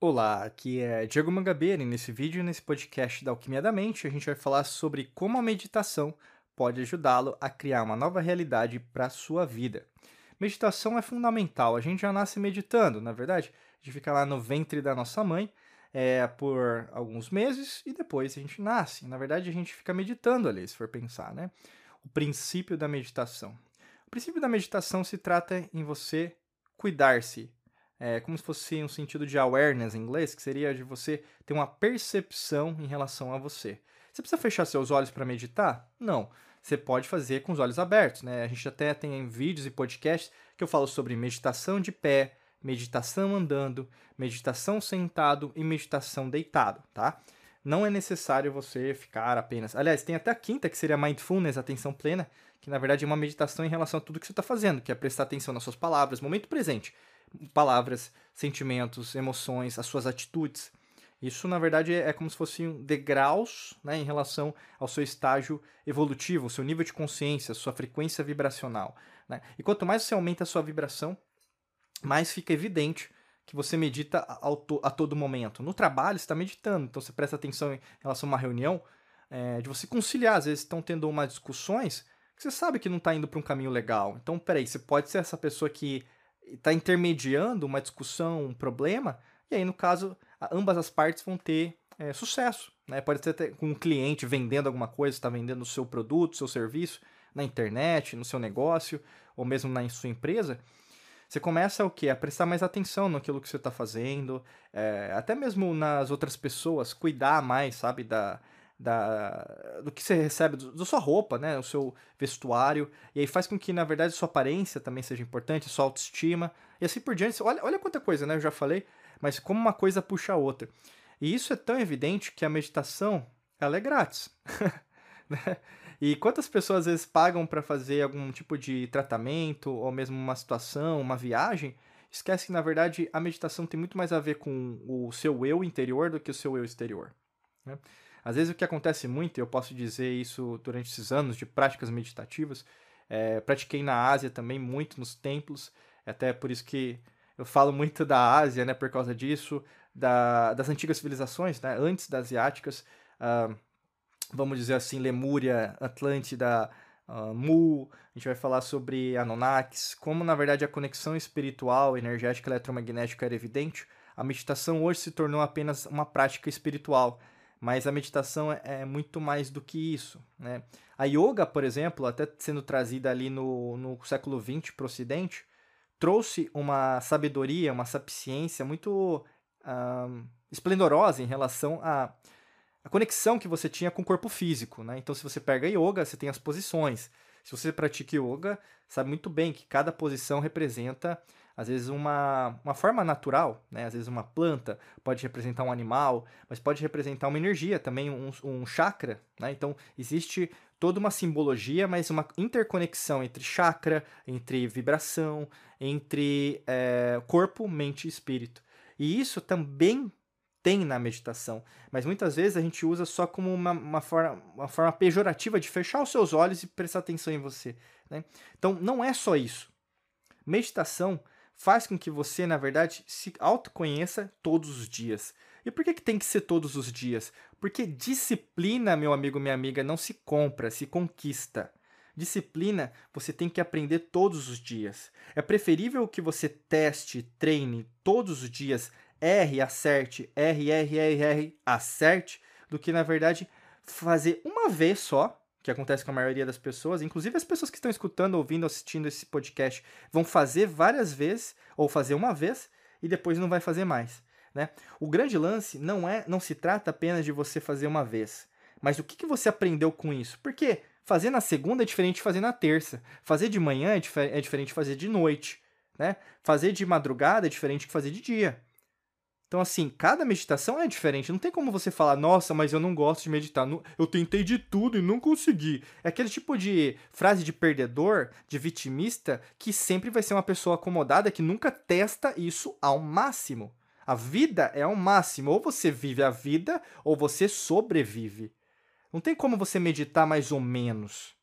Olá, aqui é Diego Mangabeira e nesse vídeo, nesse podcast da Alquimia da Mente, a gente vai falar sobre como a meditação pode ajudá-lo a criar uma nova realidade para a sua vida. Meditação é fundamental, a gente já nasce meditando, na verdade, a gente fica lá no ventre da nossa mãe é, por alguns meses e depois a gente nasce. Na verdade, a gente fica meditando ali, se for pensar, né? O princípio da meditação. O princípio da meditação se trata em você cuidar-se, é como se fosse um sentido de awareness em inglês, que seria de você ter uma percepção em relação a você. Você precisa fechar seus olhos para meditar? Não. Você pode fazer com os olhos abertos, né? A gente até tem vídeos e podcasts que eu falo sobre meditação de pé, meditação andando, meditação sentado e meditação deitado, tá? Não é necessário você ficar apenas. Aliás, tem até a quinta, que seria mindfulness, atenção plena, que na verdade é uma meditação em relação a tudo que você está fazendo, que é prestar atenção nas suas palavras, momento presente palavras, sentimentos, emoções, as suas atitudes. Isso, na verdade, é como se fossem degraus né, em relação ao seu estágio evolutivo, o seu nível de consciência, sua frequência vibracional. Né? E quanto mais você aumenta a sua vibração, mais fica evidente que você medita a todo momento. No trabalho, você está meditando, então você presta atenção em relação a uma reunião, é, de você conciliar. Às vezes estão tendo umas discussões que você sabe que não está indo para um caminho legal. Então, peraí, você pode ser essa pessoa que está intermediando uma discussão, um problema, e aí, no caso, ambas as partes vão ter é, sucesso. Né? Pode ser com um cliente vendendo alguma coisa, está vendendo o seu produto, seu serviço na internet, no seu negócio, ou mesmo na sua empresa. Você começa o quê? A prestar mais atenção naquilo que você está fazendo, é, até mesmo nas outras pessoas, cuidar mais, sabe, da, da, do que você recebe, da sua roupa, né? O seu vestuário. E aí faz com que, na verdade, sua aparência também seja importante, sua autoestima. E assim por diante. Olha, olha quanta coisa, né? Eu já falei, mas como uma coisa puxa a outra. E isso é tão evidente que a meditação, ela é grátis. né? E quantas pessoas às vezes pagam para fazer algum tipo de tratamento, ou mesmo uma situação, uma viagem, esquece que, na verdade, a meditação tem muito mais a ver com o seu eu interior do que o seu eu exterior. Né? Às vezes o que acontece muito, eu posso dizer isso durante esses anos de práticas meditativas, é, pratiquei na Ásia também muito nos templos, até por isso que eu falo muito da Ásia, né, por causa disso, da, das antigas civilizações, né, antes das asiáticas, uh, vamos dizer assim, Lemúria, Atlântida, uh, Mu, a gente vai falar sobre Anunnakis, como na verdade a conexão espiritual, energética, eletromagnética era evidente, a meditação hoje se tornou apenas uma prática espiritual, mas a meditação é, é muito mais do que isso. Né? A yoga, por exemplo, até sendo trazida ali no, no século XX para o Ocidente, trouxe uma sabedoria, uma sapiência muito uh, esplendorosa em relação à, à conexão que você tinha com o corpo físico. Né? Então, se você pega yoga, você tem as posições. Se você pratica yoga, sabe muito bem que cada posição representa às vezes uma, uma forma natural, né? às vezes uma planta pode representar um animal, mas pode representar uma energia também, um, um chakra. Né? Então, existe toda uma simbologia, mas uma interconexão entre chakra, entre vibração, entre é, corpo, mente e espírito. E isso também tem na meditação, mas muitas vezes a gente usa só como uma, uma, forma, uma forma pejorativa de fechar os seus olhos e prestar atenção em você. Né? Então, não é só isso. Meditação faz com que você, na verdade, se autoconheça todos os dias. E por que, que tem que ser todos os dias? Porque disciplina, meu amigo, minha amiga, não se compra, se conquista. Disciplina você tem que aprender todos os dias. É preferível que você teste, treine todos os dias, erre, acerte, R, R, R, R, acerte, do que, na verdade, fazer uma vez só que acontece com a maioria das pessoas, inclusive as pessoas que estão escutando, ouvindo, assistindo esse podcast, vão fazer várias vezes ou fazer uma vez e depois não vai fazer mais, né? O grande lance não é, não se trata apenas de você fazer uma vez, mas o que, que você aprendeu com isso? Porque fazer na segunda é diferente de fazer na terça, fazer de manhã é, dif é diferente de fazer de noite, né? Fazer de madrugada é diferente de fazer de dia. Então, assim, cada meditação é diferente. Não tem como você falar, nossa, mas eu não gosto de meditar. Eu tentei de tudo e não consegui. É aquele tipo de frase de perdedor, de vitimista, que sempre vai ser uma pessoa acomodada que nunca testa isso ao máximo. A vida é ao máximo. Ou você vive a vida, ou você sobrevive. Não tem como você meditar mais ou menos.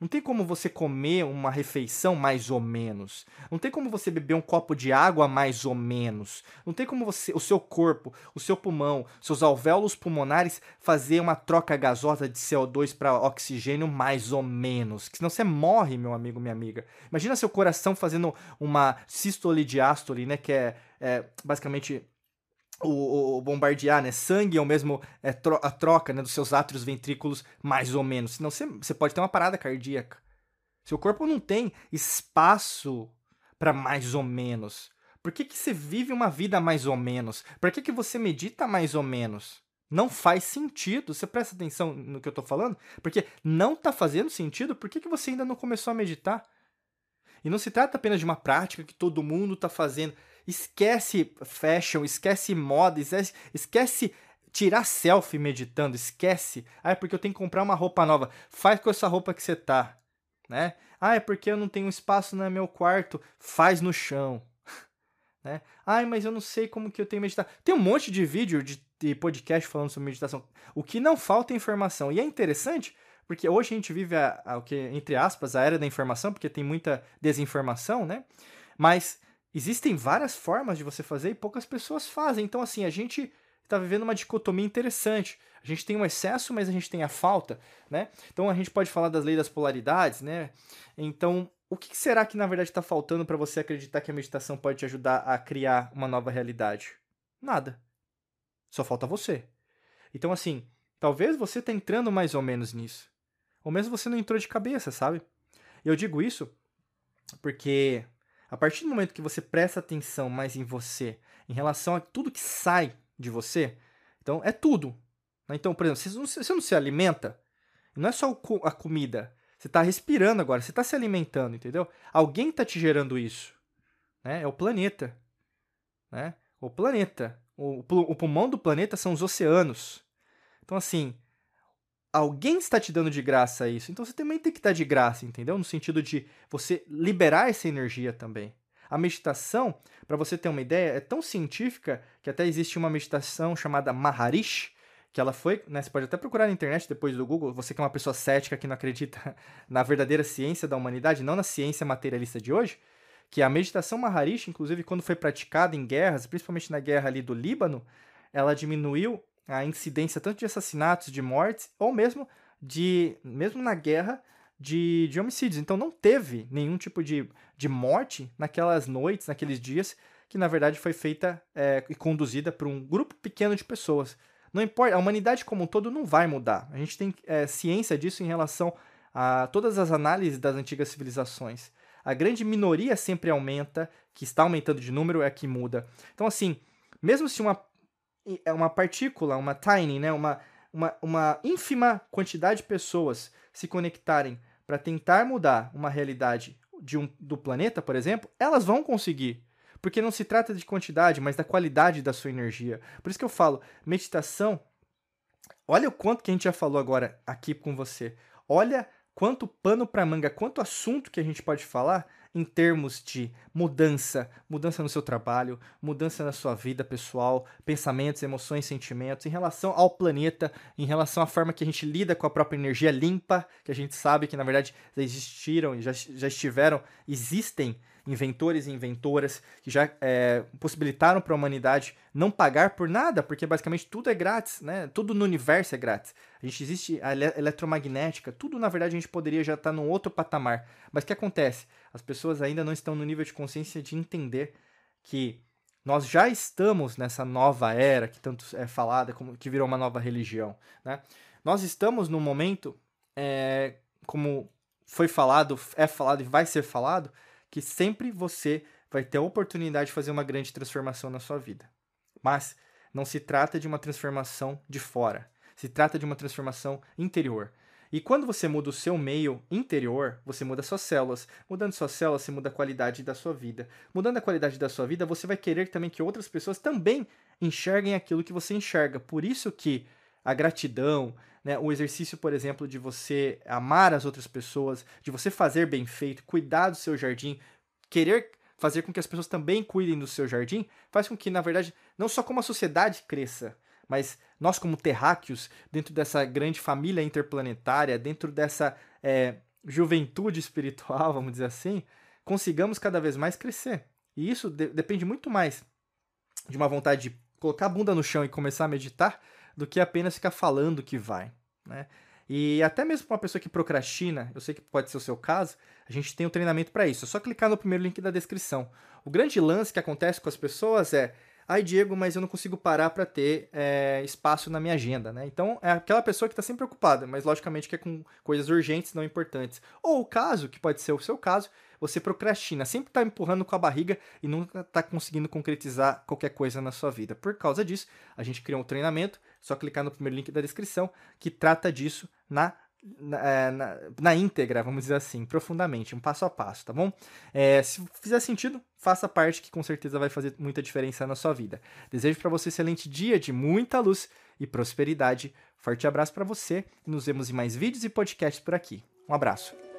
Não tem como você comer uma refeição mais ou menos. Não tem como você beber um copo de água mais ou menos. Não tem como você, o seu corpo, o seu pulmão, seus alvéolos pulmonares fazer uma troca gasosa de CO2 para oxigênio mais ou menos. Que senão você morre, meu amigo, minha amiga. Imagina seu coração fazendo uma sístole diástole, né, que é, é basicamente o, o, bombardear, né? Sangue é o mesmo é, tro a troca né, dos seus átrios ventrículos, mais ou menos. Senão você, pode ter uma parada cardíaca. Seu corpo não tem espaço para mais ou menos. Por que, que você vive uma vida mais ou menos? Por que, que você medita mais ou menos? Não faz sentido. Você presta atenção no que eu estou falando? Porque não está fazendo sentido. Por que, que você ainda não começou a meditar? E não se trata apenas de uma prática que todo mundo está fazendo. Esquece fashion, esquece moda, esquece, esquece tirar selfie meditando, esquece. Ah, é porque eu tenho que comprar uma roupa nova. Faz com essa roupa que você tá, né? Ah, é porque eu não tenho espaço no meu quarto. Faz no chão. né? Ah, mas eu não sei como que eu tenho que meditar. Tem um monte de vídeo de, de podcast falando sobre meditação. O que não falta é informação. E é interessante porque hoje a gente vive a, a, o que entre aspas a era da informação, porque tem muita desinformação, né? Mas existem várias formas de você fazer e poucas pessoas fazem. Então, assim, a gente está vivendo uma dicotomia interessante. A gente tem um excesso, mas a gente tem a falta, né? Então a gente pode falar das leis das polaridades, né? Então, o que será que na verdade está faltando para você acreditar que a meditação pode te ajudar a criar uma nova realidade? Nada. Só falta você. Então, assim, talvez você está entrando mais ou menos nisso. Ou mesmo você não entrou de cabeça, sabe? Eu digo isso porque a partir do momento que você presta atenção mais em você, em relação a tudo que sai de você, então é tudo. Né? Então, por exemplo, você não, você não se alimenta, não é só a comida. Você está respirando agora, você está se alimentando, entendeu? Alguém está te gerando isso. Né? É o planeta. Né? O planeta. O, o pulmão do planeta são os oceanos. Então, assim, alguém está te dando de graça isso, então você também tem que dar de graça, entendeu? No sentido de você liberar essa energia também. A meditação, para você ter uma ideia, é tão científica que até existe uma meditação chamada Maharishi, que ela foi, né, você pode até procurar na internet depois do Google, você que é uma pessoa cética que não acredita na verdadeira ciência da humanidade, não na ciência materialista de hoje, que a meditação Maharishi, inclusive quando foi praticada em guerras, principalmente na guerra ali do Líbano, ela diminuiu a incidência tanto de assassinatos, de mortes, ou mesmo de mesmo na guerra de, de homicídios. Então não teve nenhum tipo de, de morte naquelas noites, naqueles dias, que na verdade foi feita é, e conduzida por um grupo pequeno de pessoas. Não importa, a humanidade como um todo não vai mudar. A gente tem é, ciência disso em relação a todas as análises das antigas civilizações. A grande minoria sempre aumenta, que está aumentando de número é que muda. Então, assim, mesmo se uma é uma partícula, uma tiny, né, uma, uma, uma ínfima quantidade de pessoas se conectarem para tentar mudar uma realidade de um, do planeta, por exemplo, elas vão conseguir. Porque não se trata de quantidade, mas da qualidade da sua energia. Por isso que eu falo, meditação. Olha o quanto que a gente já falou agora aqui com você. Olha quanto pano para manga, quanto assunto que a gente pode falar em termos de mudança, mudança no seu trabalho, mudança na sua vida pessoal, pensamentos, emoções, sentimentos, em relação ao planeta, em relação à forma que a gente lida com a própria energia limpa, que a gente sabe que na verdade já existiram e já, já estiveram, existem inventores e inventoras que já é, possibilitaram para a humanidade não pagar por nada, porque basicamente tudo é grátis, né? Tudo no universo é grátis. A gente existe a eletromagnética, tudo na verdade a gente poderia já estar tá num outro patamar. Mas o que acontece? As pessoas ainda não estão no nível de consciência de entender que nós já estamos nessa nova era que tanto é falada, como que virou uma nova religião, né? Nós estamos num momento, é, como foi falado, é falado e vai ser falado, que sempre você vai ter a oportunidade de fazer uma grande transformação na sua vida. Mas não se trata de uma transformação de fora, se trata de uma transformação interior. E quando você muda o seu meio interior, você muda suas células. Mudando suas células, você muda a qualidade da sua vida. Mudando a qualidade da sua vida, você vai querer também que outras pessoas também enxerguem aquilo que você enxerga. Por isso que a gratidão, né, o exercício, por exemplo, de você amar as outras pessoas, de você fazer bem feito, cuidar do seu jardim, querer fazer com que as pessoas também cuidem do seu jardim, faz com que, na verdade, não só como a sociedade cresça, mas nós como terráqueos, dentro dessa grande família interplanetária, dentro dessa é, juventude espiritual, vamos dizer assim, consigamos cada vez mais crescer. E isso de depende muito mais de uma vontade de colocar a bunda no chão e começar a meditar do que apenas ficar falando que vai, né? E até mesmo para uma pessoa que procrastina, eu sei que pode ser o seu caso, a gente tem um treinamento para isso. É só clicar no primeiro link da descrição. O grande lance que acontece com as pessoas é Ai, Diego, mas eu não consigo parar para ter é, espaço na minha agenda, né? Então, é aquela pessoa que está sempre ocupada, mas logicamente que é com coisas urgentes, não importantes. Ou o caso, que pode ser o seu caso, você procrastina, sempre está empurrando com a barriga e nunca está conseguindo concretizar qualquer coisa na sua vida. Por causa disso, a gente criou um treinamento, só clicar no primeiro link da descrição, que trata disso na na, é, na, na, íntegra, vamos dizer assim, profundamente, um passo a passo, tá bom? É, se fizer sentido, faça parte que com certeza vai fazer muita diferença na sua vida. Desejo para você um excelente dia de muita luz e prosperidade. Forte abraço para você e nos vemos em mais vídeos e podcasts por aqui. Um abraço.